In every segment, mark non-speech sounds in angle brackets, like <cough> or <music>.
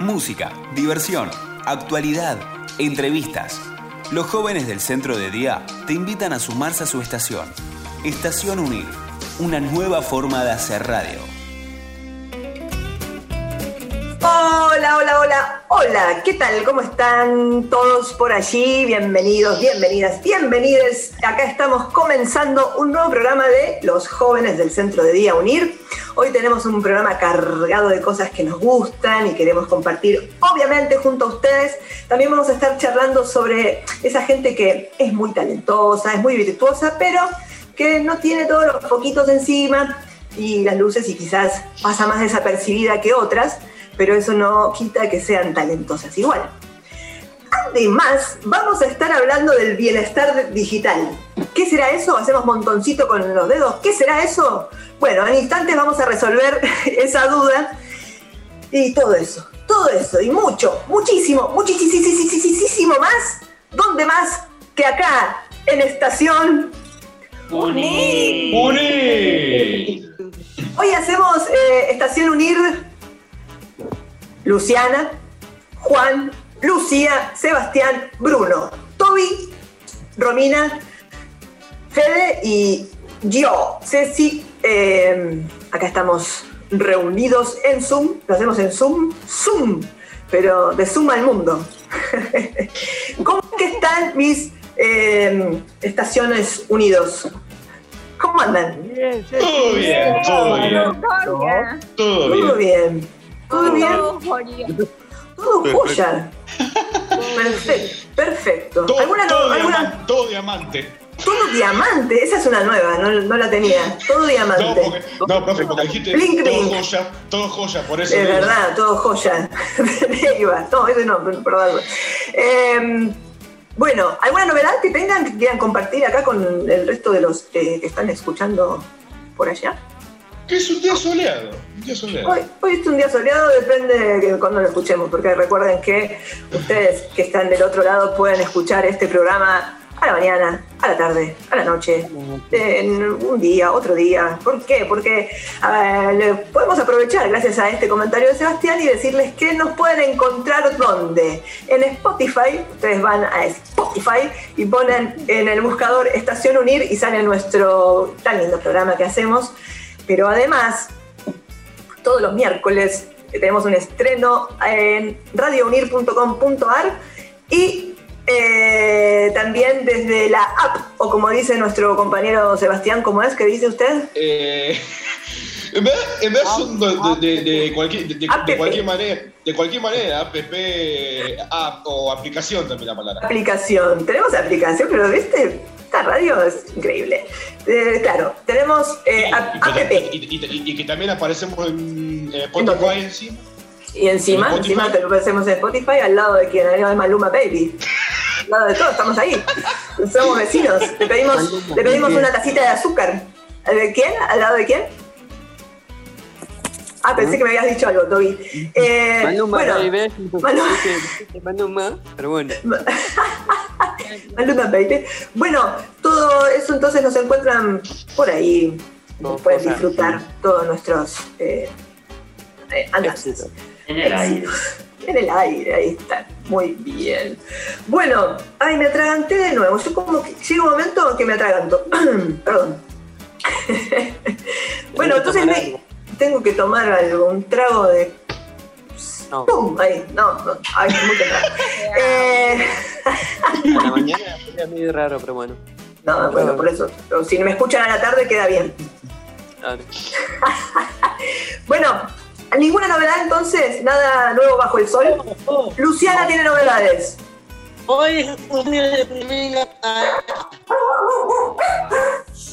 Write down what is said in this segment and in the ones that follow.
música, diversión, actualidad, entrevistas. Los jóvenes del centro de día te invitan a sumarse a su estación. Estación Unir, una nueva forma de hacer radio. Hola, hola, hola, hola, ¿qué tal? ¿Cómo están todos por allí? Bienvenidos, bienvenidas, bienvenides. Acá estamos comenzando un nuevo programa de Los jóvenes del Centro de Día Unir. Hoy tenemos un programa cargado de cosas que nos gustan y queremos compartir, obviamente, junto a ustedes. También vamos a estar charlando sobre esa gente que es muy talentosa, es muy virtuosa, pero que no tiene todos los poquitos encima y las luces y quizás pasa más desapercibida que otras pero eso no quita que sean talentosas igual. Además, vamos a estar hablando del bienestar digital. ¿Qué será eso? Hacemos montoncito con los dedos. ¿Qué será eso? Bueno, en instantes vamos a resolver <laughs> esa duda y todo eso, todo eso y mucho, muchísimo, muchísimo más. ¿Dónde más que acá en Estación Unir? Unir. Hoy hacemos eh, Estación Unir Luciana, Juan, Lucía, Sebastián, Bruno, Toby, Romina, Fede y yo, Ceci. Eh, acá estamos reunidos en Zoom, lo hacemos en Zoom, Zoom, pero de Zoom al mundo. <laughs> ¿Cómo que están mis eh, estaciones unidos? ¿Cómo andan? Todo bien, todo bien. Todo Todo bien. bien. ¿Todo bien? Todo joya. Perfecto. Perfecto. Todo, ¿Alguna, no- todo alguna- diamante, todo diamante. Todo diamante. Esa es una nueva, no, no la tenía. Todo No, diamante. porque, no, profe, porque dijiste Blink, todo blink. joya, todo joya, por eso. Es verdad, todo joya. <laughs> Ahí va. No, ese no, perdón. Eh, bueno, ¿alguna novedad que tengan que quieran compartir acá con el resto de los eh, que están escuchando por allá? Que es un día soleado. Un día soleado. Hoy, hoy es un día soleado, depende de cuando lo escuchemos, porque recuerden que ustedes que están del otro lado pueden escuchar este programa a la mañana, a la tarde, a la noche, en un día, otro día. ¿Por qué? Porque podemos aprovechar gracias a este comentario de Sebastián y decirles que nos pueden encontrar dónde. En Spotify, ustedes van a Spotify y ponen en el buscador Estación Unir y sale nuestro tan lindo programa que hacemos. Pero además, todos los miércoles tenemos un estreno en radiounir.com.ar y también desde la app, o como dice nuestro compañero Sebastián, ¿cómo es que dice usted? Eh, en son de, de- de- de cualquier, de, de- App. de cualquier manera, de cualquier manera, app, app o aplicación también la palabra. Aplicación. Tenemos aplicación, pero viste, esta radio es increíble. Eh, claro, tenemos eh, Y- app. y, que, app. y- y- y- y que también aparecemos en eh? Spotify encima. Y encima, ¿En encima te lo hacemos en Spotify al lado de quien, de Maluma Baby. <laughs> Al lado de todo, estamos ahí. Somos vecinos. Le pedimos, le pedimos una tacita de azúcar. ¿De quién? ¿Al lado de quién? Ah, pensé que me habías dicho algo, Toby. Eh, Maluma, bueno, baby. Maluma. Maluma, pero bueno. <laughs> Maluma Baby. Bueno, todo eso entonces nos encuentran por ahí. Todo Pueden disfrutar todos nuestros eh, eh, andanzas. En el aire. En el aire, ahí está. Muy bien. Bueno, ay, me atraganté de nuevo. Yo como que llega un momento que me atraganto. <clears throat> Perdón. <laughs> bueno, entonces me- tengo que tomar algo, un trago de. No, ¡Pum! Ahí, no, no. Ay, muy temprano. <laughs> eh, a la mañana <laughs> es medio raro, pero bueno. no, bueno, por eso. Pero si me escuchan a la tarde, queda bien. Bueno, ninguna novedad entonces, nada nuevo bajo el sol. Luciana tiene novedades. Hoy es un día de primera.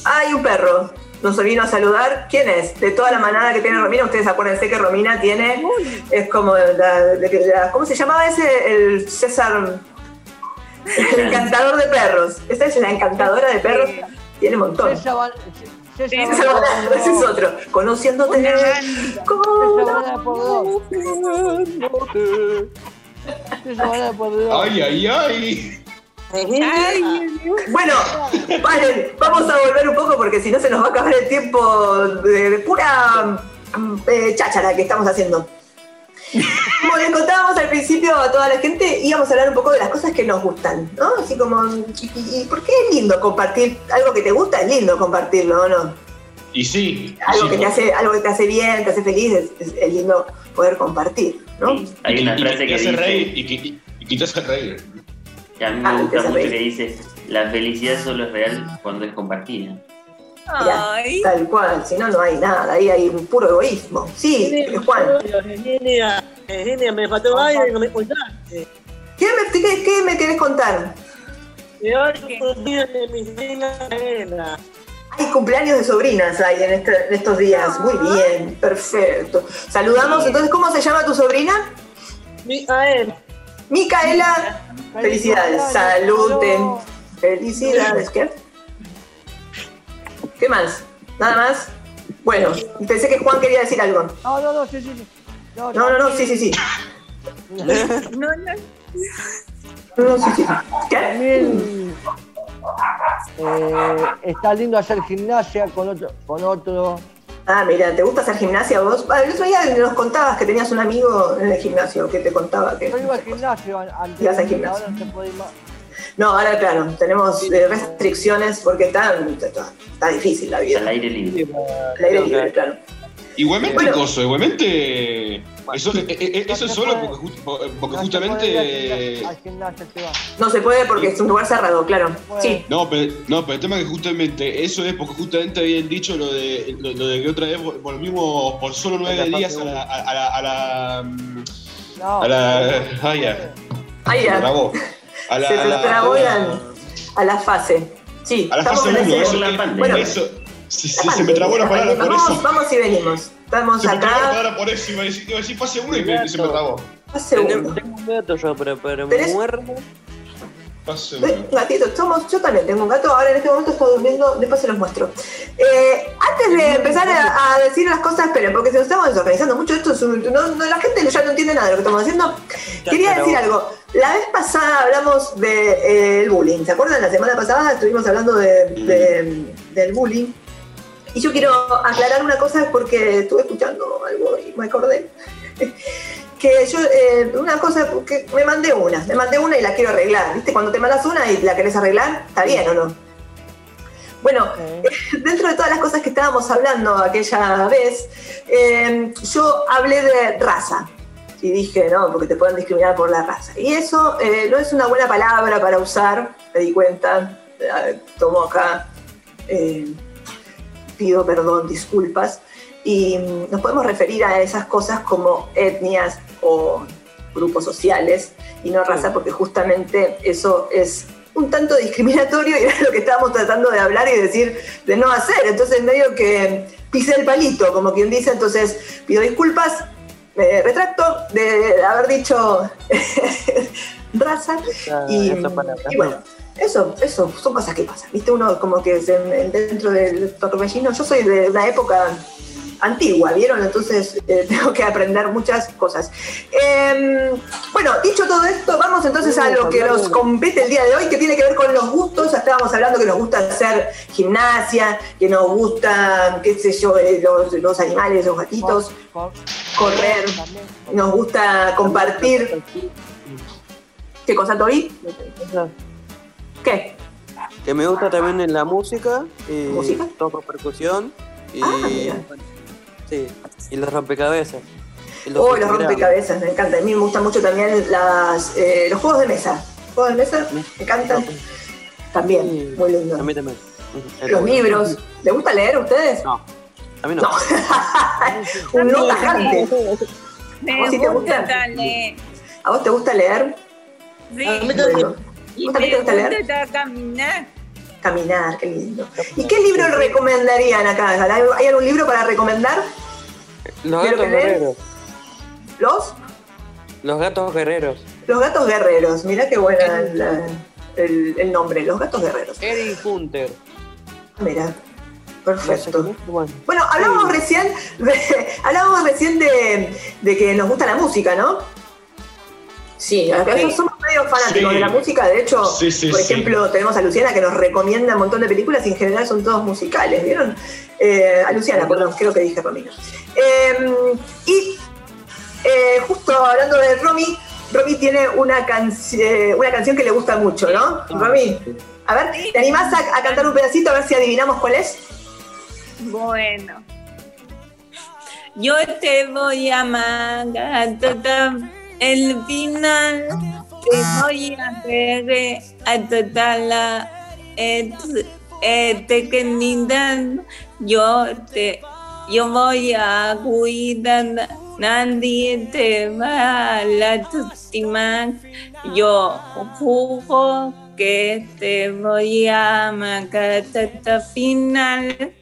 Hay un perro. Nos vino a saludar. ¿Quién es? De toda la manada que tiene Romina, ustedes acuérdense que Romina tiene. Es como. la- la- la- ¿Cómo se llamaba ese? El César. El encantador de perros. Esta es la encantadora de perros. Tiene un montón. <laughs> Ese es otro. Conociéndote. César Con- Banana por dos. César Banana por dos. Ay, ay, ay. Bueno, paren, vamos a volver un poco porque si no se nos va a acabar el tiempo de, de pura mm, eh, cháchara que estamos haciendo. Como les contábamos al principio a toda la gente, íbamos a hablar un poco de las cosas que nos gustan, ¿no? Así como, ¿y, y- y por qué es lindo compartir? Algo que te gusta es lindo compartirlo, ¿o no? Y sí. Algo sí, que te hace, algo que te hace bien, te hace feliz, es, es- es lindo poder compartir, ¿no? Sí, Hay y una y frase te que hace dice, reír y que, y- y te hace reír. que a mí Ah, me gusta mucho, que dice, la felicidad solo es real cuando es compartida. Tal cual, si no, no hay nada, ahí hay un puro egoísmo. Sí, Juan. Virginia, Virginia, me faltó algo que no me contaste. ¿Qué me, qué- qué me querés contar? Que hoy cumpleaños de mi sobrina Elena. Hay cumpleaños de sobrinas ahí en, este- en estos días. Muy bien, perfecto. Saludamos, entonces, ¿cómo se llama tu sobrina? Micaela. Micaela. Felicidades, saluten. Felicidades, ¿qué? ¿Qué más? ¿Nada más? Bueno, pensé que Juan quería decir algo. No, no, no, sí, sí. sí. No, no, no, sí, sí, sí. No, no. No, no, sí, sí. ¿Qué? También eh, está lindo hacer gimnasia con otro, con otro. Ah, mira, ¿te gusta hacer gimnasia vos? Ah, el otro día nos contabas que tenías un amigo en el gimnasio que te contaba que... Yo iba al gimnasio an- antes, Ibas al gimnasio. ahora no se puede ir más. No, ahora claro, tenemos eh, restricciones porque está, está, está difícil la vida. aire libre. El aire libre, claro. Igualmente, Bueno. coso, igualmente. Eso, eh, eh, eso es solo porque, porque No justamente. gimnasio- al gimnasio se va. No se puede porque es un lugar cerrado, claro. Sí. No pero, no, pero el tema es que justamente eso es porque justamente habían dicho lo de, lo, lo de que otra vez vol- volvimos por solo nueve la días a la. A, a la, a la. No, A la- ya. me ya. A la, Se a trabó la- a la fase. Sí, a la estamos fase en 1, ese- eso, la eso se, se- la se me trabó la palabra por vamos, eso. Vamos y venimos. Estamos Se me trabó la acá. palabra por eso, iba a decir, iba a decir fase 1 y me- se me trabó. Fase Tengo, un gato yo, pero, pero muerto. Fase Eh, 1. Un gatito, somos, yo también tengo un gato, ahora en este momento está durmiendo, después se los muestro. Eh, antes de empezar a, a decir las cosas, esperen, porque si nos estamos desorganizando mucho, esto es un, no, no, la gente ya no entiende nada de lo que estamos haciendo. Quería decir algo, la vez pasada hablamos del bullying, ¿se acuerdan? La semana pasada estuvimos hablando de, de- del bullying. Y yo quiero aclarar una cosa porque estuve escuchando algo y me acordé. Que yo, eh, una cosa, que me mandé una, me mandé una y la quiero arreglar. ¿Viste? Cuando te mandas una y la querés arreglar, ¿está bien o no? Bueno, <laughs> dentro de todas las cosas que estábamos hablando aquella vez, eh, yo hablé de raza. Y dije, no, porque te pueden discriminar por la raza. Y eso eh, no es una buena palabra para usar, me di cuenta. Eh, tomo acá, eh, pido perdón, disculpas. Y mm, nos podemos referir a esas cosas como etnias o grupos sociales y no raza, porque justamente eso es un tanto discriminatorio y era lo que estábamos tratando de hablar y decir de no hacer. Entonces medio que pisé el palito, como quien dice, entonces pido disculpas, me retracto de haber dicho <laughs> raza Esa- y, esa palabra. y bueno, eso, eso son cosas que pasan, ¿viste? Uno como que dentro del torbellino, yo soy de una época antigua, ¿vieron? Entonces eh, <laughs> tengo que aprender muchas cosas. Eh, bueno, dicho todo esto, vamos entonces a lo que nos compete el día de hoy, que tiene que ver con los gustos. Ya estábamos hablando que nos gusta hacer gimnasia, que nos gusta, qué sé yo, eh, los, los animales, los gatitos, correr, nos gusta compartir. ¿Qué cosa, Tori? ¿Qué? Que me gusta también en la música. Y ¿Música? Toco percusión. Y, Ah. Sí, y los rompecabezas. Y Oh, los rompecabezas, me encanta. A mí me gustan mucho también las, eh, los juegos de mesa. Los juegos de mesa me encantan. También, Sí, muy lindo. A mí también. Los libros. ¿Les gusta leer a ustedes? No, a mí no. No. <laughs> <laughs> Un no tajante. Me ¿Vos sí te gusta? gusta leer. ¿A vos te gusta leer? Sí. A mí también. Bueno, Y ¿Vos también me te gusta leer? gusta caminar. Caminar, qué lindo. ¿Y qué libro recomendarían acá? ¿Hay algún libro para recomendar? Los ¿Quiero gatos guerreros. Los, Los gatos guerreros. los gatos guerreros. Mirá qué buena la- el, el nombre, los gatos guerreros. Erin Hunter. Mira, perfecto. bueno. Bueno, hablábamos recién, de, <laughs> hablábamos recién de, de que nos gusta la música, ¿no? Sí, acá Sí. somos medio fanáticos Sí. de la música. De hecho, Sí, sí, por sí. ejemplo, tenemos a Luciana que nos recomienda un montón de películas y en general son todos musicales, ¿vieron? Eh, a Luciana, perdón, creo que dije Romina. Eh, y eh, justo hablando de Romy, Romy tiene una, canci- eh, una canción que le gusta mucho, ¿no? Romy, a ver, ¿te animás a, a cantar un pedacito a ver si adivinamos cuál es? Bueno. Yo te voy a amar el final. Te voy a ver hasta la et- eternidad. Yo te, yo voy a cuidar. Nadie te va a lastimar. Yo juro que te voy a amar hasta el final.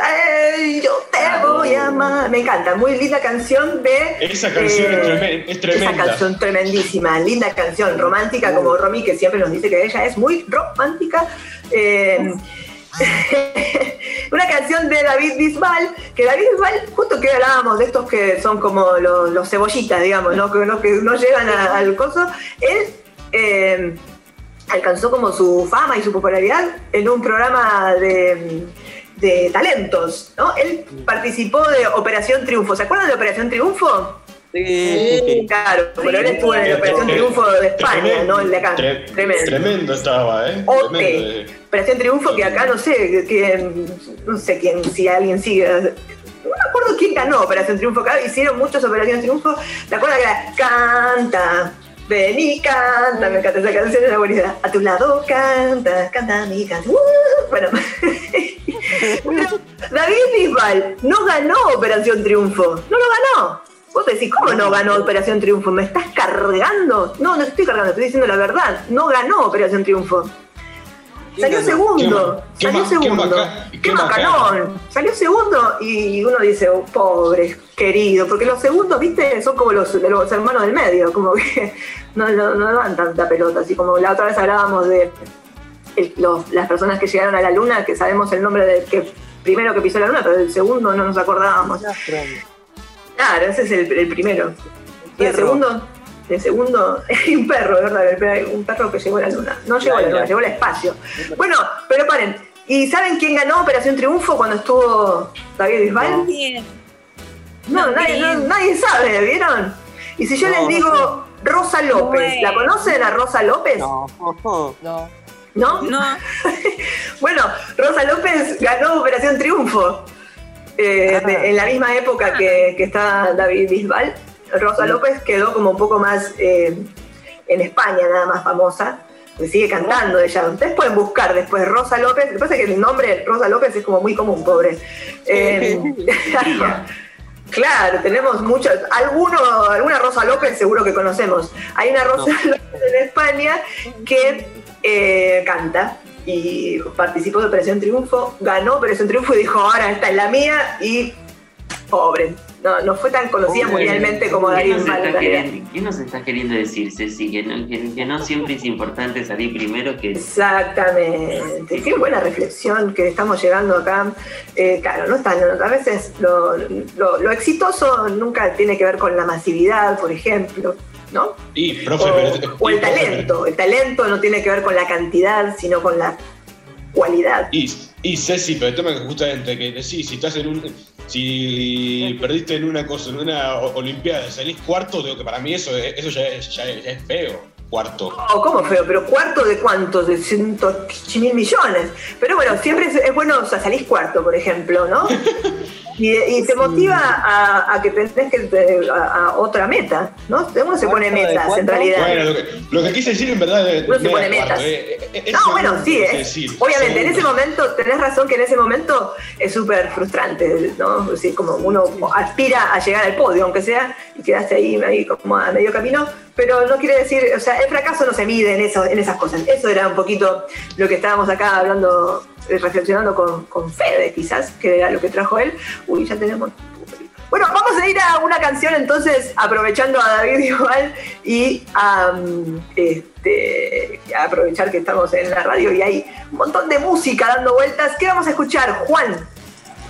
Ay, yo te voy a amar. Me encanta, muy linda canción de. Esa canción eh, es, tremen- es Esa tremenda. canción tremendísima, linda canción, romántica, como Romy, que siempre nos dice que ella es muy romántica. Eh, <laughs> una canción de David Bisbal, que David Bisbal, justo que hablábamos de estos que son como los, los cebollitas, digamos, ¿no? que, no, que no llegan a- al coso, él eh, alcanzó como su fama y su popularidad en un programa de, de talentos, ¿no? Él participó de Operación Triunfo, ¿se acuerdan de Operación Triunfo? Sí. Claro, pero él estuvo en la Operación Triunfo de España, Tremendo, no el de acá. tre- Tremendo. Tremendo estaba, ¿eh? OT. Tremendo. Operación Triunfo, que acá no sé quién, no sé quién, si alguien sigue. No me acuerdo quién ganó Operación Triunfo acá, hicieron muchas Operaciones Triunfo. ¿Te acuerdas que era Canta, ven y canta? Me encanta esa canción, es buenísima. A tu lado canta, canta mi canción. Uh, <laughs> bueno. David Bisbal no ganó Operación Triunfo, no lo ganó. Vos decís, ¿cómo no ganó Operación Triunfo? ¿Me estás cargando? No, no estoy cargando, estoy diciendo la verdad. No ganó Operación Triunfo. Salió segundo, salió segundo. Qué, qué macanón. Salió segundo y uno dice, oh, pobre, querido, porque los segundos, viste, son como los, los hermanos del medio, como que <laughs> no, no, no dan tanta pelota, así como la otra vez hablábamos de el- los- las personas que llegaron a la luna, que sabemos el nombre del que primero que pisó la luna, pero del segundo no nos acordábamos. Claro, ese es el, el primero. Y el segundo, el segundo, <laughs> un perro, de verdad, un perro que llegó a la luna. No llegó a la luna, ya. llegó al espacio. Bueno, pero paren. ¿Y saben quién ganó Operación Triunfo cuando estuvo David Bisbal? No, nadie, no- nadie sabe, ¿vieron? Y si yo No, les no digo Rosa López, ¿la conocen a Rosa López? No, <laughs> no. ¿No? No, <laughs> Bueno, Rosa López ganó Operación Triunfo. Eh, Ah. de- en la misma época que, que está David Bisbal, Rosa López quedó como un poco más eh, en España, nada más famosa. que sigue cantando ella. Ustedes pueden buscar después Rosa López. Lo que pasa es que el nombre Rosa López es como muy común, pobre. Eh, <laughs> claro, tenemos muchos. Alguno, alguna Rosa López seguro que conocemos. Hay una Rosa López en España que eh, canta y participó de Operación Triunfo, ganó Operación Triunfo y dijo, ahora esta es la mía y pobre. No, no fue tan conocida mundialmente como ¿Qué Darío queriendo, ¿Qué nos está queriendo decir, Ceci? Que no, que, que no siempre es importante salir primero que... Exactamente. Qué buena reflexión que estamos llegando acá. Eh, claro, no están, a veces lo, lo- lo exitoso nunca tiene que ver con la masividad, por ejemplo, ¿no? Y, profe, O, pero- o y, el profe, talento. El talento no tiene que ver con la cantidad, sino con la cualidad. Y, y Ceci, pero el tema es que justamente que decís, si estás en un. Si perdiste en una cosa, en una olimpiada, salís cuarto, digo que para mí eso, es- eso ya, es, ya es- ya es feo. Cuarto. Oh, ¿cómo feo? ¿Pero cuarto de cuántos? De cientos mil millones. Pero bueno, siempre es, es bueno, o sea, salís cuarto, por ejemplo, ¿no? <laughs> Y, y te motiva a, a que tenés que a, a otra meta, ¿no? Uno se pone ¿Cuánto de metas, en realidad. Bueno, lo que, lo que quise decir en verdad es. Uno se no pone era cuarto, metas. eh, eh, No, bueno, sí, es, decir, obviamente, en ese momento, tenés razón que en ese momento es súper frustrante, ¿no? Es decir, como uno aspira a llegar al podio, aunque sea, y quedaste ahí, ahí como a medio camino, pero no quiere decir, o sea, el fracaso no se mide en, eso, en esas cosas. Eso era un poquito lo que estábamos acá hablando, eh, reflexionando con, con Fede, quizás, que era lo que trajo él. Uy, ya tenemos... Bueno, vamos a ir a una canción entonces, aprovechando a David igual y a, este, aprovechar que estamos en la radio y hay un montón de música dando vueltas. ¿Qué vamos a escuchar, Juan?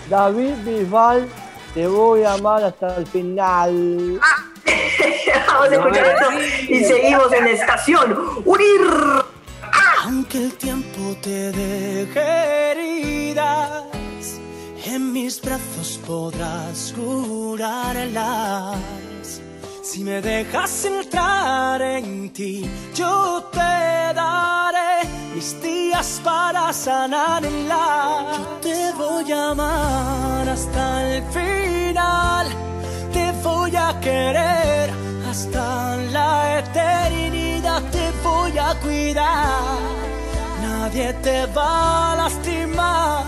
David Bisbal, te voy a amar hasta el final. <laughs> vamos a escuchar esto y seguimos en Estación Unir. Aunque el tiempo te deje heridas En mis brazos podrás curarlas. Si me dejas entrar en ti, yo te daré mis días para sanarla. Yo te voy a amar hasta el final. Te voy a querer hasta la eternidad. Te voy a cuidar. Nadie te va a lastimar.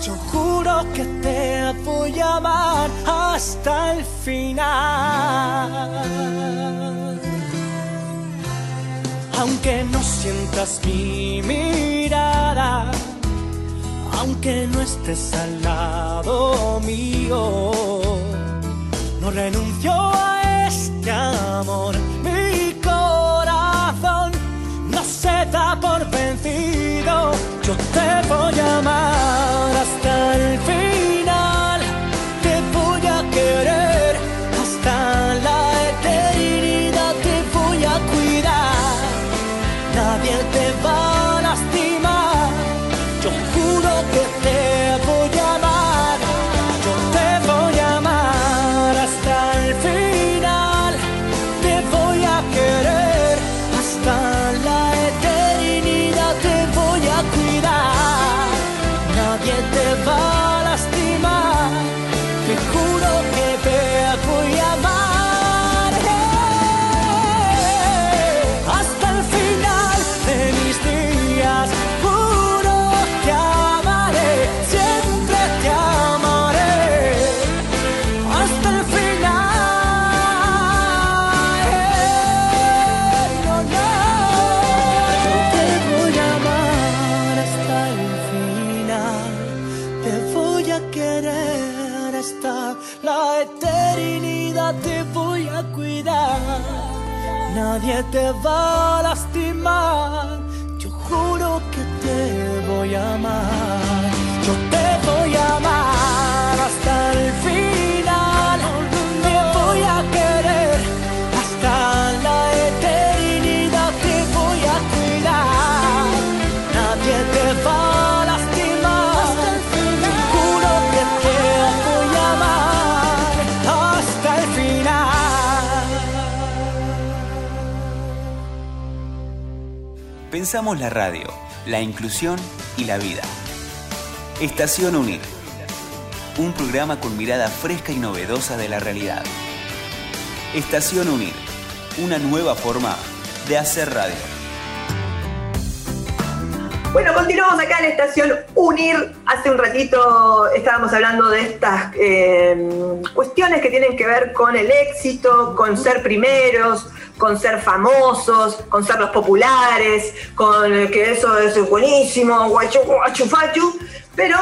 Yo juro que te voy a amar hasta el final. Sientas mi mirada, aunque no estés al lado mío, no renuncio a este amor. Mi corazón no se da por vencido. Yo te voy a amar Te voy a querer hasta la eternidad. Te voy a cuidar. Nadie te va a lastimar. Yo juro que te voy a amar. Pensamos la radio, la inclusión y la vida. Estación Unir. Un programa con mirada fresca y novedosa de la realidad. Estación Unir. Una nueva forma de hacer radio. Bueno, continuamos acá en estación Unir. Hace un ratito estábamos hablando de estas eh, cuestiones que tienen que ver con el éxito, con ser primeros, con ser famosos, con ser los populares, con que eso es buenísimo, guachu, guachu, fachu. Pero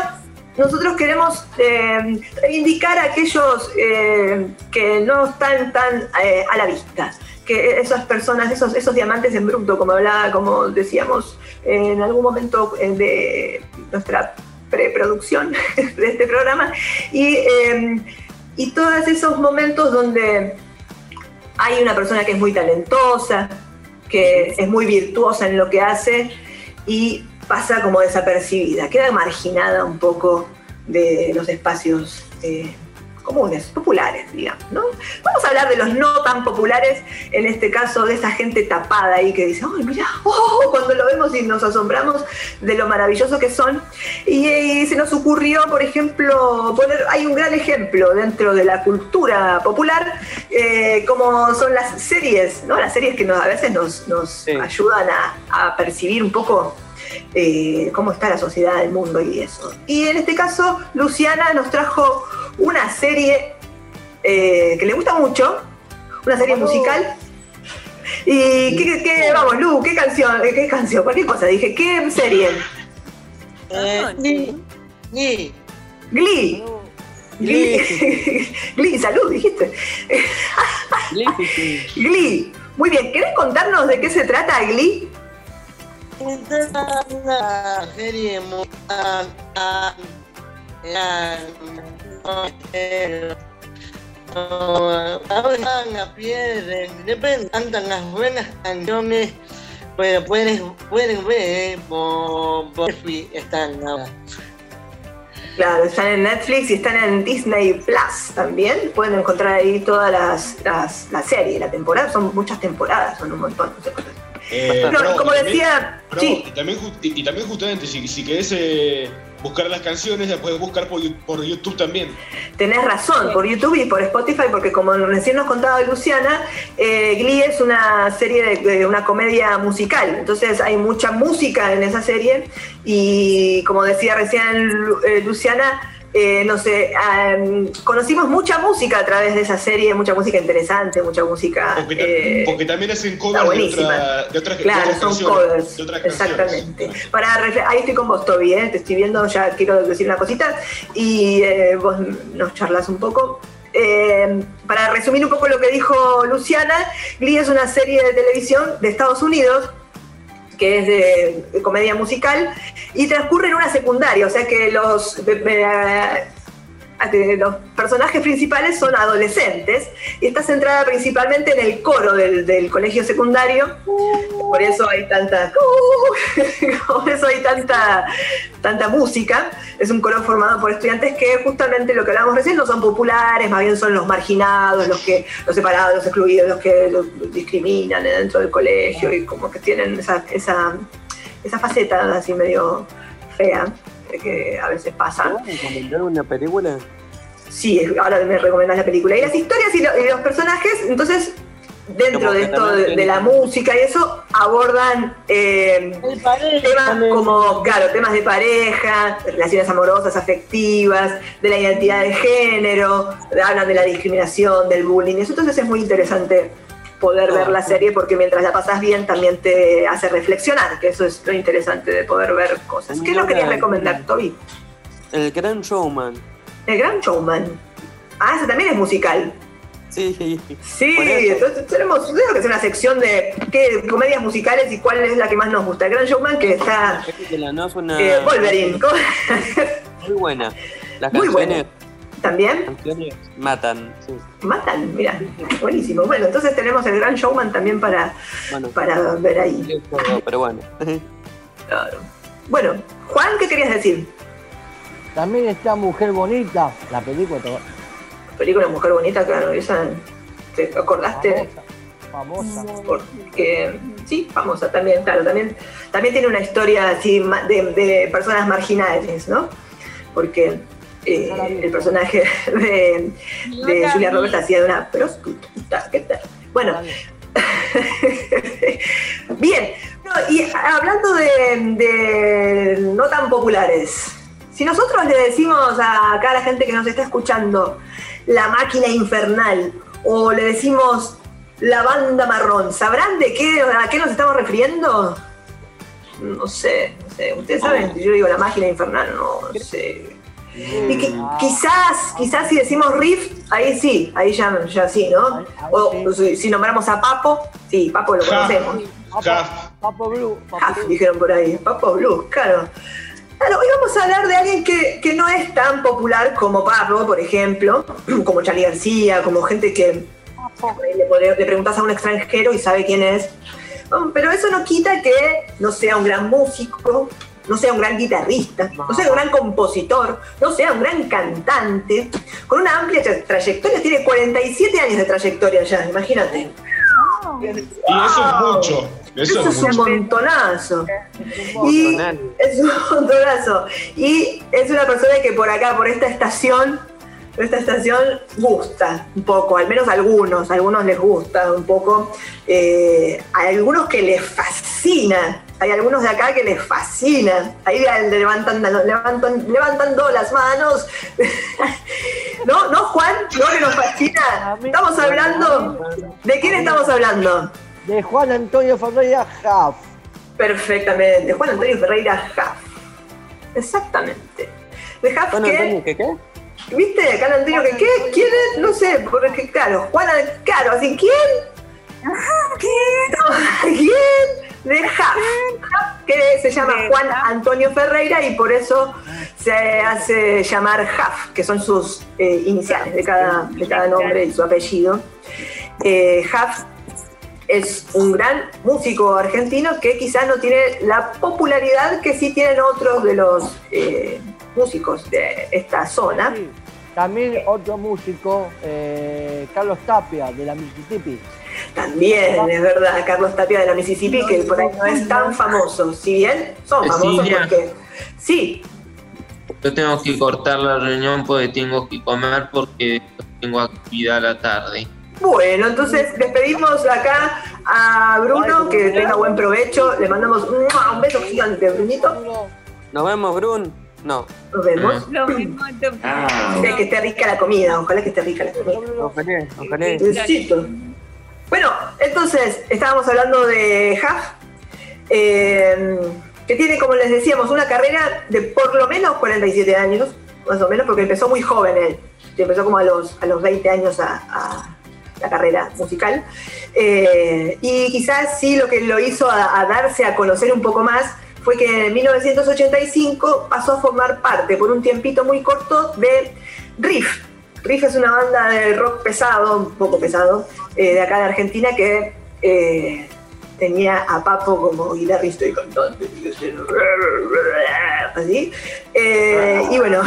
nosotros queremos eh, reivindicar a aquellos eh, que no están tan eh, a la vista que esas personas, esos, esos diamantes en bruto, como hablaba, como decíamos en algún momento eh, de nuestra preproducción <laughs> de este programa, y, eh, y todos esos momentos donde hay una persona que es muy talentosa, que es muy virtuosa en lo que hace y pasa como desapercibida, queda marginada un poco de los espacios eh, comunes, populares, digamos, ¿no? Vamos a hablar de los no tan populares, en este caso de esa gente tapada ahí que dice, ¡ay, mira! <laughs> Oh", cuando lo vemos y nos asombramos de lo maravilloso que son. Y, y se nos ocurrió, por ejemplo, poner, hay un gran ejemplo dentro de la cultura popular, eh, como son las series, ¿no? Las series que nos, a veces nos, nos Sí. ayudan a, a percibir un poco eh, cómo está la sociedad del mundo y eso. Y en este caso, Luciana nos trajo una serie eh, que le gusta mucho, una serie musical. Y qué, qué- vamos, Lu, qué canción, qué canción, cualquier cosa, dije, ¿qué serie? Eh, ni, ni. Glee. Glee, <laughs> Glee, salud, dijiste. Glee. <laughs> Glee. Muy bien, ¿querés contarnos de qué se trata Glee? Es una serie Ahora a pie de cantan las buenas canciones, pero pueden, pueden ver por, por Netflix están ahora. Claro, están en Netflix y están en Disney Plus también. Pueden encontrar ahí todas las, las, la serie, la temporada. Son muchas temporadas, son un montón. no sé. Eh, No, pero como también- decía, sí. y, también, y, y también justamente, si, si querés eh, buscar las canciones, las puedes buscar por, por YouTube también. Tenés razón, por YouTube y por Spotify, porque como recién nos contaba Luciana, eh, Glee es una serie de, de una comedia musical, entonces hay mucha música en esa serie y como decía recién eh, Luciana, eh, no sé, am, conocimos mucha música a través de esa serie, mucha música interesante, mucha música... Porque, ta- eh, porque también hacen covers de, otra, de otras, de Claro, otras son covers. de otras canciones. Exactamente. Para ahí estoy con vos, Toby, ¿eh? te estoy viendo, ya quiero decir una cosita y eh, vos nos charlas un poco. Eh, para resumir un poco lo que dijo Luciana, Glee es una serie de televisión de Estados Unidos que es de, comedia musical y transcurre en una secundaria, o sea que los, los personajes principales son adolescentes y está centrada principalmente en el coro del, colegio secundario, por eso hay tanta, <laughs> por eso hay tanta, tanta música. Es un coro formado por estudiantes que justamente lo que hablábamos recién no son populares, más bien son los marginados, los que los separados, los excluidos, los que discriminan dentro del colegio y como que tienen esa, esa, esa faceta así medio fea que a veces pasa. ¿Puedo comentar una película? Sí, ahora me recomendás la película. Y las historias y, lo- y los personajes, entonces, dentro Como de esto de, la música y eso, abordan eh, pareja temas también. como, claro, temas de pareja, relaciones amorosas, afectivas, de la identidad de género, hablan de la discriminación, del bullying. Eso entonces es muy interesante poder ver la serie porque mientras la pasas bien también te hace reflexionar, que eso es lo interesante de poder ver cosas. ¿Qué lo que querías recomendar, Toby? El Gran Showman. El Gran Showman. Ah, ese también es musical. Sí. Sí, entonces tenemos tenemos que hacer una sección de qué comedias musicales y cuál es la que más nos gusta. El Gran Showman que está la no es una. eh, Wolverine. <laughs> Muy buena. Las Muy canciones, También matan. Sí. matan, mira, buenísimo. Bueno, entonces tenemos el Gran Showman también para, Bueno, para ver ahí. pero, pero bueno. Claro. Bueno, Juan, ¿qué querías decir? También está Mujer Bonita, la película to- Película Mujer Bonita, claro, esa. ¿Te acordaste? famosa. famosa. porque sí, famosa también, claro, también, también tiene una historia así de personas marginales, ¿no? Porque eh, el personaje <laughs> de, Julia. Roberts hacía de una prostituta, ¿qué tal? Bueno, <laughs> bien, no, y hablando de, de no tan populares, si nosotros le decimos a acá a la gente que nos está escuchando la máquina infernal o le decimos la banda marrón, ¿sabrán de qué, a qué nos estamos refiriendo? No sé, no sé. Ustedes saben, yo digo la máquina infernal, no sé. Y que- quizás, quizás si decimos riff, ahí sí, ahí ya, ya sí, ¿no? O si, si nombramos a Papo, sí, Papo lo conocemos. Ja, Papo Blue. Papo Blue. dijeron por ahí, Papo Blues, claro. Claro, hoy vamos a hablar de alguien que, que no es tan popular como Pablo, por ejemplo, <clears throat> como Charlie García, como gente que le, preguntas a un extranjero y sabe quién es. Pero eso no quita que no sea un gran músico, no sea un gran guitarrista, no sea un gran compositor, no sea un gran cantante, con una amplia tra- trayectoria, tiene 47 años de trayectoria ya, imagínate. y eso es mucho. Eso, Eso es es un montonazo. Y Montonal. es un montonazo. Y es una persona que por acá, por esta estación, por esta estación gusta un poco, al menos a algunos, a algunos les gusta un poco. Eh, hay algunos que les fascina. Hay algunos de acá que les fascina. Ahí levantan, levantan, levantando las manos. <laughs> ¿No? ¿No, Juan? ¿No que nos fascina? Estamos hablando. ¿De quién estamos hablando? De Juan Antonio Ferreira Jaff. Perfectamente. Juan Antonio Ferreira Jaff. Exactamente. De Jaff Bueno, que, Antonio, ¿qué qué? ¿viste? Juan Antonio que, ¿qué? ¿Quién es? No sé, porque claro, Juan, claro, así, ¿quién? ¿Quién? <laughs> ¿Quién? De Jaff. Jaff, que se llama Juan. Antonio Ferreira y por eso se hace llamar Jaff, que son sus eh, iniciales de cada, de cada nombre y su apellido. Eh, es un gran músico argentino que quizás no tiene la popularidad que sí tienen otros de los eh, músicos de esta zona. Sí. También otro músico, eh, Carlos Tapia, de la Mississippi. También, es verdad, Carlos Tapia de la Mississippi, que por ahí no es tan famoso. Si bien son famosos porque. Sí, Yo tengo que cortar la reunión porque tengo que comer porque tengo actividad a la tarde. bueno, entonces despedimos acá a Bruno, que tenga buen provecho. Le mandamos un beso gigante, Brunito. Nos vemos, Brun. No. Nos vemos. Lo mismo te Ah, que esté rica la comida, ojalá que esté rica la comida. Ojalá, ojalá. Besito. Bueno, entonces estábamos hablando de Huff, eh, que tiene, como les decíamos, una carrera de por lo menos 47 años, más o menos, porque empezó muy joven él. Empezó como a los, a los 20 años a, la carrera musical. Eh, y quizás sí lo que lo hizo a darse a conocer un poco más fue que en 1985 pasó a formar parte por un tiempito muy corto de Riff. Riff es una banda de rock pesado, un poco pesado, eh, de acá de Argentina que eh, tenía a Papo como guitarrista y cantante. Así. Eh, y bueno,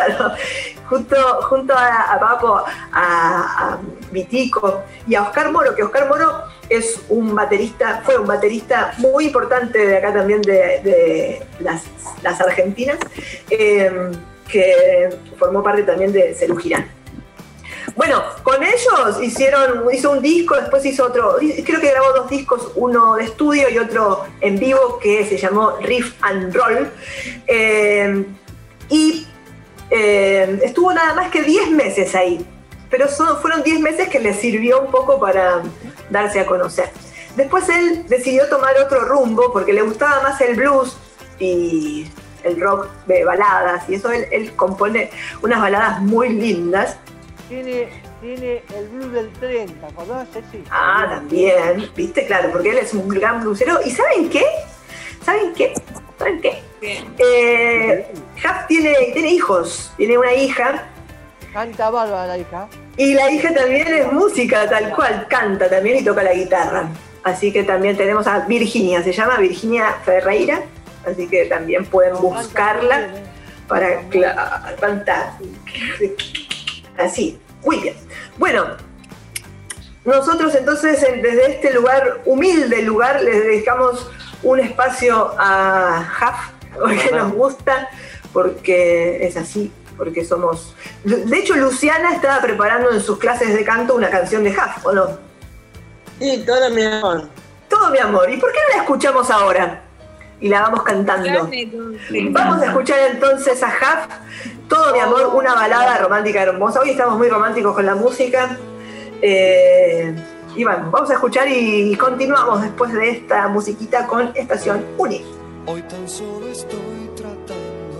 <laughs> junto, junto a, Papo, a, a Vitico y a Oscar Moro, que Oscar Moro es un baterista, fue un baterista muy importante de acá también de, las, las Argentinas, que formó parte también de Cerú Girán. Bueno, con ellos hicieron, hizo un disco, después hizo otro, creo que grabó dos discos, uno de estudio y otro en vivo que se llamó Riff and Roll. Eh, y eh, estuvo nada más que 10 meses ahí, pero son- fueron 10 meses que le sirvió un poco para darse a conocer. Después él decidió tomar otro rumbo porque le gustaba más el blues y el rock de baladas, y eso él, él compone unas baladas muy lindas. Tiene, tiene el blues del 30, ¿acordás? Sí. Ah, también, viste, claro, porque él es un gran blusero. ¿Y saben qué? ¿Saben qué? ¿Saben qué? Eh, Huff tiene, tiene hijos, tiene una hija, Canta bárbara la hija. y la hija también es música, tal cual, canta también y toca la guitarra. Así que también tenemos a Virginia, se llama Virginia Ferreira, así que también pueden buscarla para cla- cantar. Así, muy bien. Bueno, nosotros entonces en- desde este lugar, humilde lugar, les dedicamos un espacio a Huff, <laughs> porque nos gusta, porque es así, porque somos... De hecho, Luciana estaba preparando en sus clases de canto una canción de Huff, ¿o no? Sí, todo mi amor. Todo mi amor. ¿Y por qué no la escuchamos ahora? Y la vamos cantando. Vamos a escuchar entonces a Huff, Todo mi amor, una balada romántica hermosa. Hoy estamos muy románticos con la música. Eh, y bueno, vamos a escuchar y continuamos después de esta musiquita con Estación Uni. Hoy tan solo estoy tratando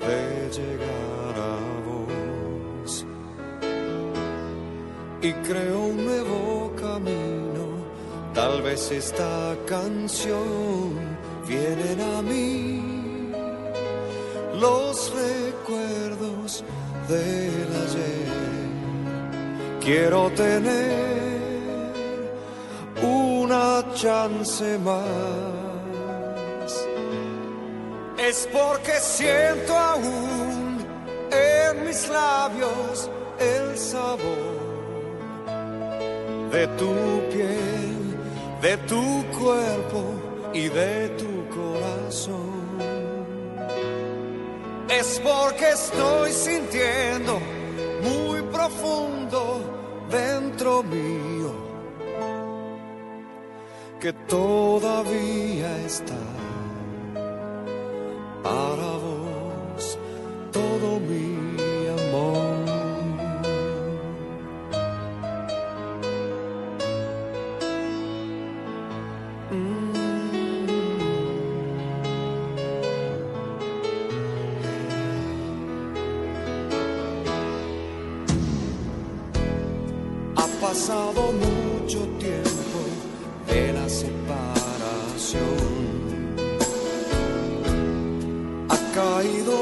de llegar a vos y creo un nuevo camino. Tal vez esta canción vienen a mí los recuerdos del ayer. Quiero tener una chance más es porque siento aún en mis labios el sabor de tu piel, de tu cuerpo y de tu Es porque estoy sintiendo muy profundo dentro mío que todavía está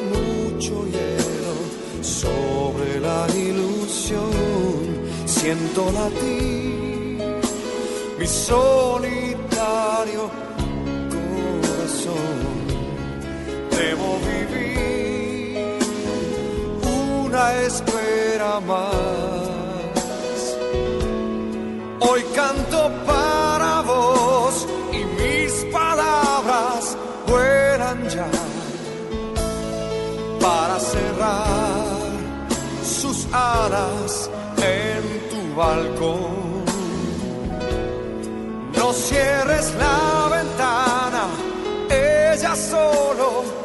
mucho hielo sobre la ilusión. Siento latir mi solitario corazón. Debo vivir una espera más. Hoy canto para cerrar sus alas en tu balcón. No cierres la ventana, ella solo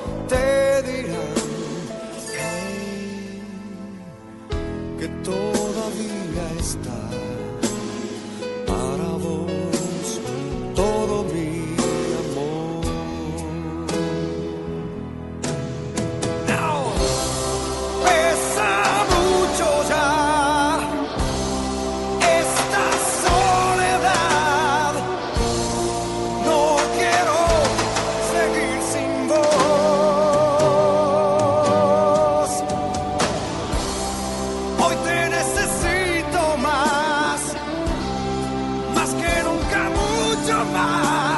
mucho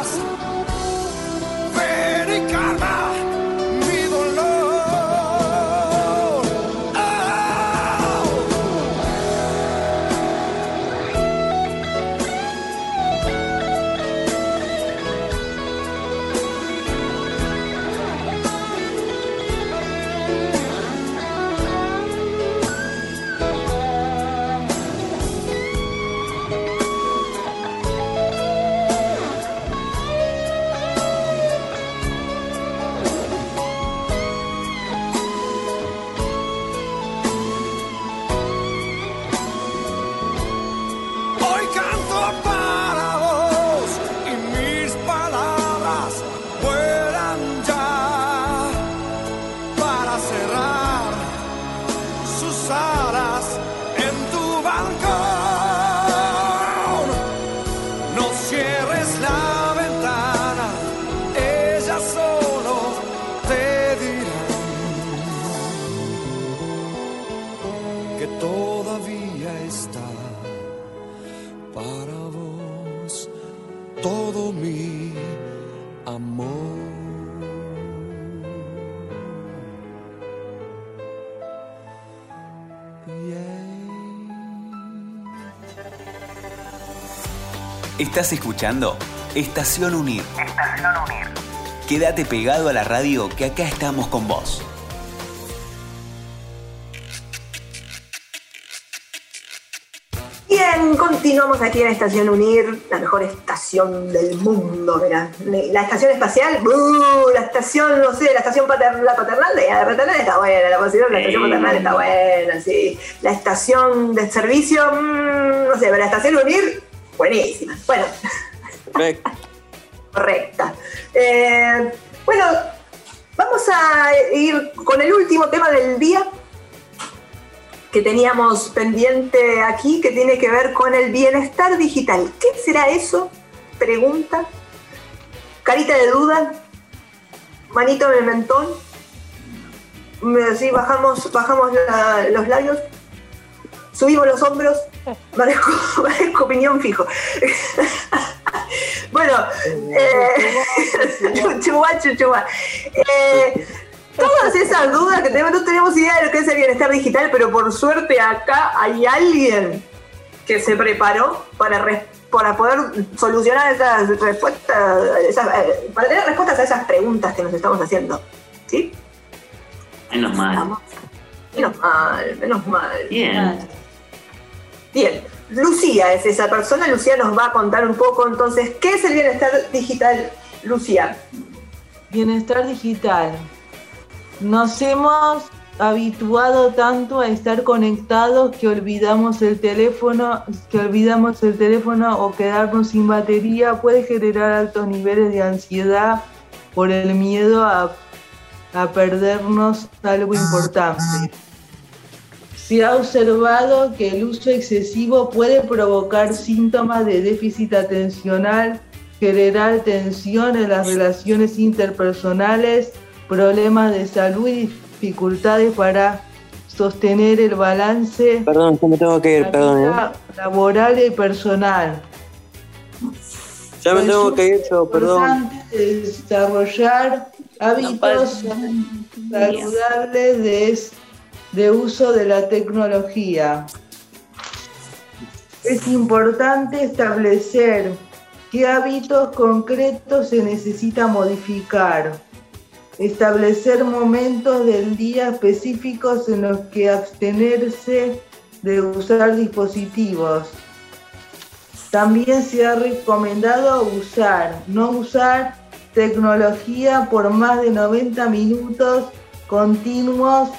Estás escuchando Estación Unir. Estación Unir. Quédate pegado a la radio que acá estamos con vos. Continuamos aquí en Estación Unir, la mejor estación del mundo, mira. La estación espacial, ¡buh! la estación, no sé, la estación pater- la paternal, la paternal está buena, la posición la estación paternal está buena, sí. La estación de servicio, mm, no sé, pero la estación Unir, buenísima. Bueno, <laughs> correcta. Eh, bueno, vamos a ir con el último tema del día que teníamos pendiente aquí, que tiene que ver con el bienestar digital. ¿Qué será eso? Pregunta. Carita de duda. Manito en el mentón. Me- Sí, bajamos, bajamos la- los labios. Subimos los hombros. Parezco, parezco <laughs> opinión fijo. <laughs> bueno, eh, chuchuá, <laughs> chuchuá. Eh, todas esas dudas que tenemos, no tenemos idea de lo que es el bienestar digital, pero por suerte acá hay alguien que se preparó para, para poder solucionar esas respuestas, esas, eh, para tener respuestas a esas preguntas que nos estamos haciendo. ¿Sí? Menos mal. Menos mal, menos mal. Bien. Bien. Lucía es esa persona. Lucía nos va a contar un poco entonces, ¿qué es el bienestar digital, Lucía? Bienestar digital. Nos hemos habituado tanto a estar conectados que olvidamos el teléfono, que olvidamos el teléfono o quedarnos sin batería puede generar altos niveles de ansiedad por el miedo a, a perdernos algo importante. Se ha observado que el uso excesivo puede provocar síntomas de déficit atencional, generar tensión en las relaciones interpersonales, problemas de salud y dificultades para sostener el balance Perdón, me tengo que ir, perdón. ¿eh? laboral y personal. Ya me tengo que ir yo, perdón. Importante desarrollar hábitos saludables de, de uso de la tecnología. Es importante establecer qué hábitos concretos se necesita modificar. Establecer momentos del día específicos en los que abstenerse de usar dispositivos. También se ha recomendado usar, no usar tecnología por más de 90 minutos continuos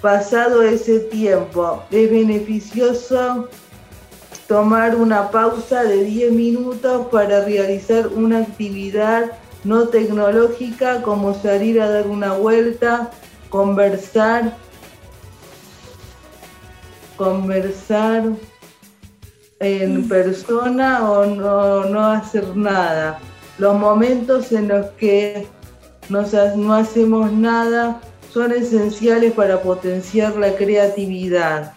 pasado ese tiempo. Es beneficioso tomar una pausa de 10 minutos para realizar una actividad no tecnológica como salir a dar una vuelta, conversar, conversar en persona o no, no hacer nada. Los momentos en los que nos no hacemos nada son esenciales para potenciar la creatividad.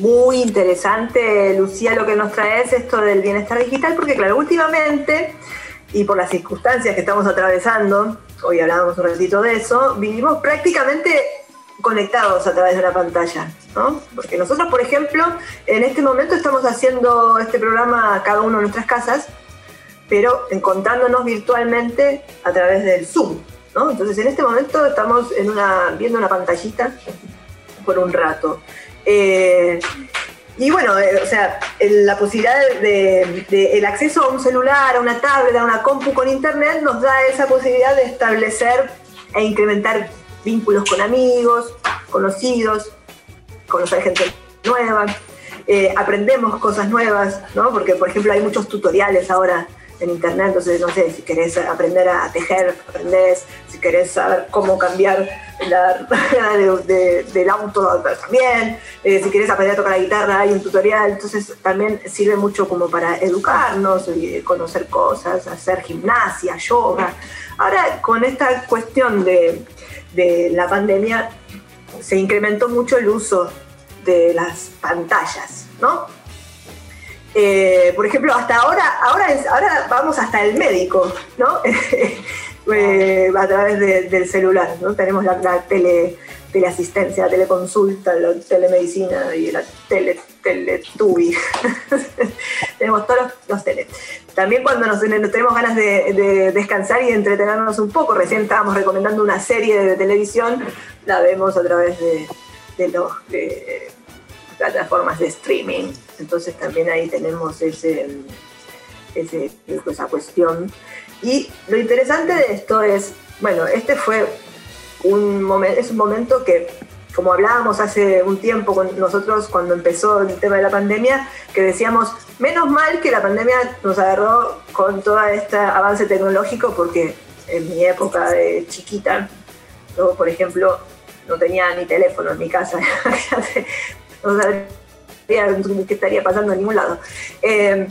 Muy interesante, Lucía, lo que nos trae es esto del bienestar digital, porque claro, últimamente, y por las circunstancias que estamos atravesando, hoy hablábamos un ratito de eso, vivimos prácticamente conectados a través de la pantalla, ¿no? Porque nosotros, por ejemplo, en este momento estamos haciendo este programa cada uno en nuestras casas, pero encontrándonos virtualmente a través del Zoom, ¿no? Entonces, en este momento estamos viendo una pantallita por un rato. Eh, y bueno, eh, o sea, la posibilidad de, de- el acceso a un celular, a una tablet, a una compu con internet nos da esa posibilidad de establecer e incrementar vínculos con amigos, conocidos, conocer gente nueva, eh, aprendemos cosas nuevas, ¿no? Porque, por ejemplo, hay muchos tutoriales ahora en internet, entonces, no sé, si querés aprender a tejer, aprendés, si querés saber cómo cambiar la <laughs> de- de- del auto, también, eh, si querés aprender a tocar la guitarra, hay un tutorial, entonces también sirve mucho como para educarnos, y conocer cosas, hacer gimnasia, yoga. Ahora, con esta cuestión de, de la pandemia, se incrementó mucho el uso de las pantallas, ¿no? Eh, por ejemplo, hasta ahora, ahora, ahora vamos hasta el médico, ¿no? <laughs> Eh, a través de- del celular, ¿no? Tenemos la, la tele, teleasistencia, la teleconsulta, la telemedicina y la tele, teletubi. <laughs> tenemos todos los, los tele. También cuando nos, tenemos ganas de, de descansar y de entretenernos un poco, recién estábamos recomendando una serie de televisión, la vemos a través de, de los plataformas de streaming. Entonces también ahí tenemos ese, esa cuestión. Y lo interesante de esto es, bueno, este fue un momento, es un momento que, como hablábamos hace un tiempo con nosotros cuando empezó el tema de la pandemia, que decíamos, menos mal que la pandemia nos agarró con todo este avance tecnológico, porque en mi época de chiquita, yo, por ejemplo, no tenía ni teléfono en mi casa, <laughs> sabía qué estaría pasando en ningún lado. Eh,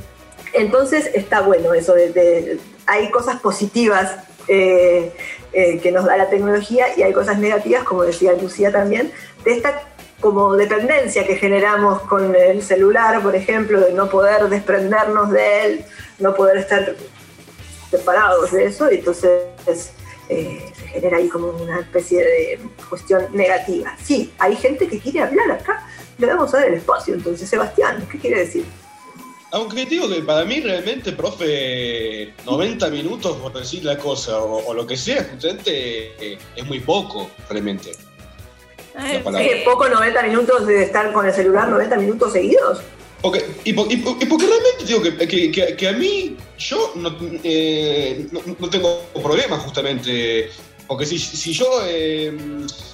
entonces está bueno eso hay cosas positivas eh, eh, que nos da la tecnología y hay cosas negativas, como decía Lucía también, de esta como dependencia que generamos con el celular, por ejemplo, de no poder desprendernos de él, no poder estar separados de eso, entonces se genera ahí como una especie de cuestión negativa. Sí, hay gente que quiere hablar acá, le vamos a dar el espacio, entonces, Sebastián, ¿qué quiere decir? Aunque digo que para mí realmente, profe, 90 minutos por decir la cosa o, o lo que sea, justamente eh, es muy poco, realmente. Palabra. ¿Qué poco 90 minutos de estar con el celular 90 minutos seguidos? Porque, y, y po- y porque realmente digo que, que- que- que a mí, yo no, eh, no- no tengo problemas justamente. Porque si, si yo, eh,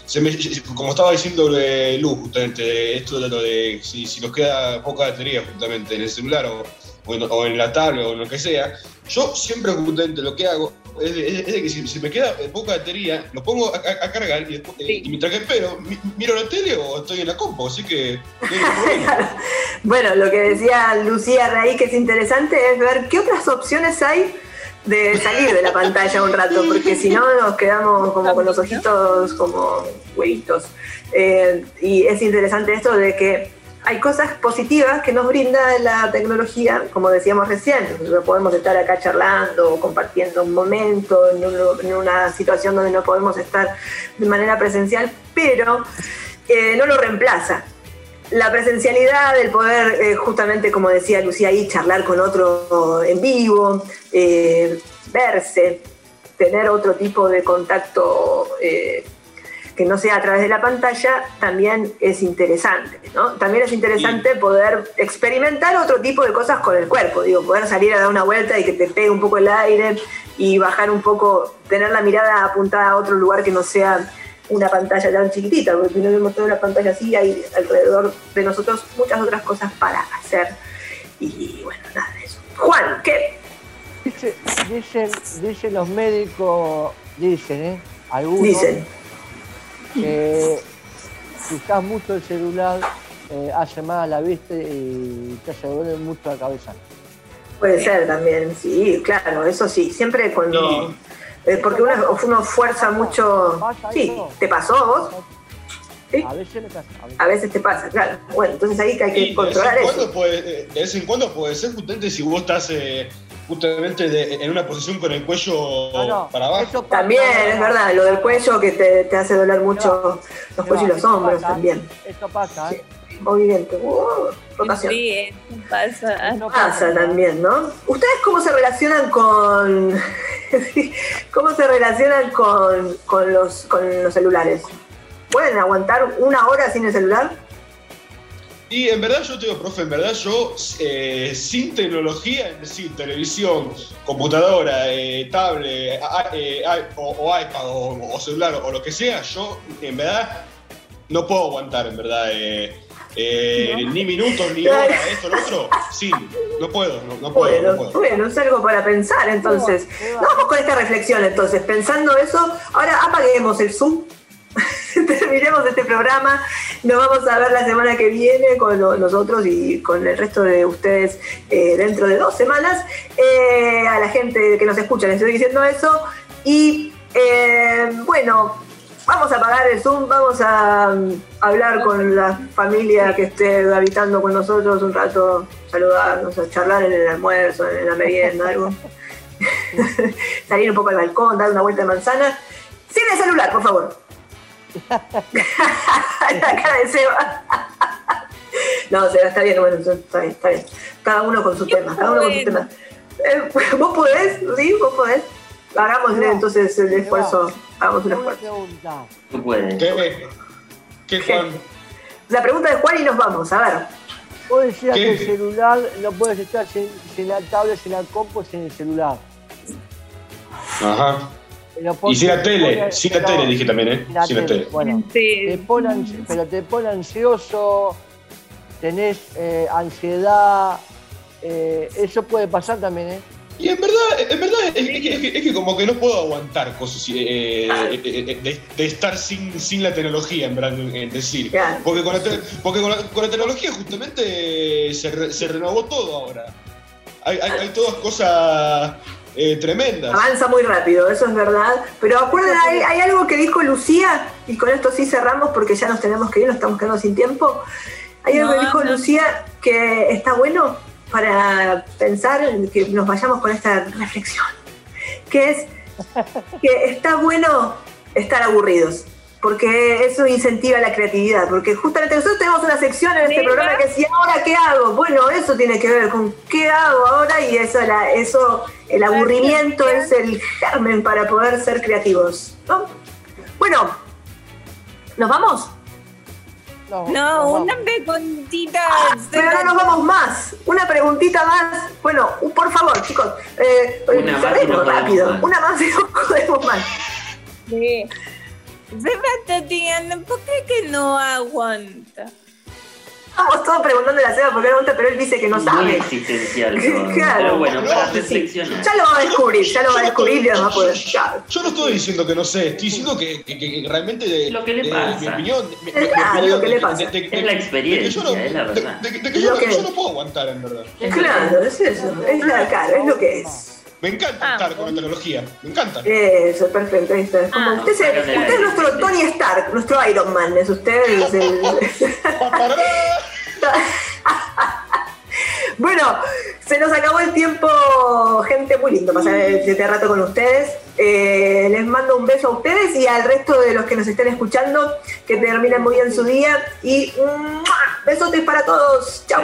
se me- como estaba diciendo eh, Luz, justamente, esto de lo de si, si nos queda poca batería justamente en el celular o, o en, o en la tablet o en lo que sea, yo siempre justamente lo que hago es de, es de que si, si me queda poca batería, lo pongo a, cargar y, después- eh, y mientras que espero, mi- miro la tele o estoy en la compu, así que. <laughs> Bueno, lo que decía Lucía Raí, que es interesante, es ver qué otras opciones hay de salir de la pantalla un rato, porque si no nos quedamos como con los ojitos como huevitos. Eh, y es interesante esto de que hay cosas positivas que nos brinda la tecnología, como decíamos recién, podemos estar acá charlando, compartiendo un momento, en, un- en una situación donde no podemos estar de manera presencial, pero eh, no lo reemplaza. La presencialidad, el poder, eh, justamente como decía Lucía ahí, charlar con otro en vivo, eh, verse, tener otro tipo de contacto eh, que no sea a través de la pantalla, también es interesante, ¿no? También es interesante poder experimentar otro tipo de cosas con el cuerpo, digo, poder salir a dar una vuelta y que te pegue un poco el aire y bajar un poco, tener la mirada apuntada a otro lugar que no sea una pantalla tan chiquitita, porque si no vemos toda una pantalla así, hay alrededor de nosotros muchas otras cosas para hacer. Y bueno, nada de eso. Juan, ¿qué? Dice- dicen, dicen los médicos, dicen, ¿eh? Algunos, Dicen. que si usas mucho el celular, eh, hace mal a la vista y te hace doler mucho la cabeza. Puede ser también, sí, claro, eso sí. Siempre cuando. Eh, porque uno, uno fuerza mucho. Sí, ¿te pasó a vos? A veces me pasa. a veces. A veces te pasa, claro. Bueno, entonces ahí que hay Y que de vez, controlar en eso. puede, eh, de vez en cuando puede ser justamente si vos estás eh, justamente de- en una posición con el cuello para abajo. También, es verdad, lo del cuello que te, te hace doler mucho los cuellos y los hombros también. Esto pasa, ¿eh? Movimiento. Uh, rotación. Sí, eso pasa. Pasa también, ¿no? ¿Ustedes cómo se relacionan con. <laughs> cómo se relacionan con, con los, con los celulares? ¿Pueden aguantar una hora sin el celular? Y en verdad yo te digo, profe, en verdad yo eh, sin tecnología, es decir, televisión, computadora, eh, tablet, a- eh, i- o, o iPad o, o celular o lo que sea, yo en verdad no puedo aguantar, en verdad. Eh, Ni minutos, ni <laughs> horas, esto, lo otro. Sí, no puedo, no, no puedo, Bueno, no puedo. bueno, es algo para pensar entonces. Vamos con esta reflexión entonces, pensando eso, ahora apaguemos el Zoom, <laughs> terminemos este programa, nos vamos a ver la semana que viene con lo- nosotros y con el resto de ustedes eh, dentro de dos semanas. Eh, a la gente que nos escucha les estoy diciendo eso y eh, bueno, vamos a apagar el Zoom, vamos a mm, hablar con la familia que esté habitando con nosotros un rato, saludarnos, a charlar en el almuerzo, en la merienda, algo. <laughs> Salir un poco al balcón, dar una vuelta de manzana. Sin el celular, por favor. <laughs> la cara de Seba. <laughs> no, Seba, está bien, bueno, está bien, está bien. Cada uno con su tema, cada uno con su tema. Eh, ¿Vos podés? ¿Sí? ¿Vos podés? Hagámosle entonces el esfuerzo. Hagamos un esfuerzo. ¿Qué? ¿Qué, Juan? La pregunta de Juan y nos vamos, a ver. Vos decías ¿Qué? que el celular no puedes estar sin, sin la tablet, sin la compu, sin el celular. Ajá. Y sin la te tele, pone- sin la tele dije también, ¿eh? Sin la tele. Bueno, te pone pero te pone ansioso, tenés eh, ansiedad, eh, eso puede pasar también, ¿eh? Y en verdad, en verdad es, es que, es que- es que como que no puedo aguantar cosas eh, eh, eh, de, de estar sin, sin la tecnología, en verdad, en decir. Porque con la, te- porque con la, con la tecnología justamente se, re- se renovó todo ahora. Hay, hay, hay todas cosas eh, tremendas. Avanza muy rápido, eso es verdad. Pero acuerdan, hay, hay algo que dijo Lucía, y con esto sí cerramos porque ya nos tenemos que ir, nos estamos quedando sin tiempo. Hay algo No, que dijo no. Lucía que está bueno para pensar, que nos vayamos con esta reflexión, que es que está bueno estar aburridos. Porque eso incentiva la creatividad. Porque justamente nosotros tenemos una sección en este programa que decía, ¿ahora qué hago? Bueno, eso tiene que ver con qué hago ahora y eso, la- eso el aburrimiento es el germen para poder ser creativos. ¿no? Bueno, ¿nos vamos? No, una preguntita. Pero no nos vamos más. Una preguntita más. Bueno, por favor, chicos. Eh, Una más y cerremos no podemos rápido. más. Una más y no podemos más. Sí. Tatiana, ¿por qué que no aguanta? Estamos todos preguntándole a Seba por qué no gusta, pero él dice que no Muy sabe. existencial. <laughs> todo. Claro. Pero bueno, para reflexionar. Ya lo va a descubrir, ya lo va a descubrir y lo va a poder. ya. Yo no estoy diciendo que no sé, estoy diciendo que, que- que realmente Lo que le pasa. mi opinión, mi, mi- mi Claro, opinión lo que de- le pasa. de- de- de- Es la de que experiencia, yo no- es la de- verdad. de- de que yo, no- que yo es. no puedo aguantar, en verdad. Claro, es eso. Es la cara, es lo que es. Me encanta estar con la tecnología, me encanta. Eso, perfecto. ahí está. Ah, usted, es nuestro Tony Stark, nuestro Iron Man. Es usted. es el- <laughs> Bueno, se nos acabó el tiempo, gente, muy lindo pasar este rato con ustedes. Eh, les mando un beso a ustedes y al resto de los que nos estén escuchando, que terminen muy bien su día y ¡mua! besotes para todos. Chau.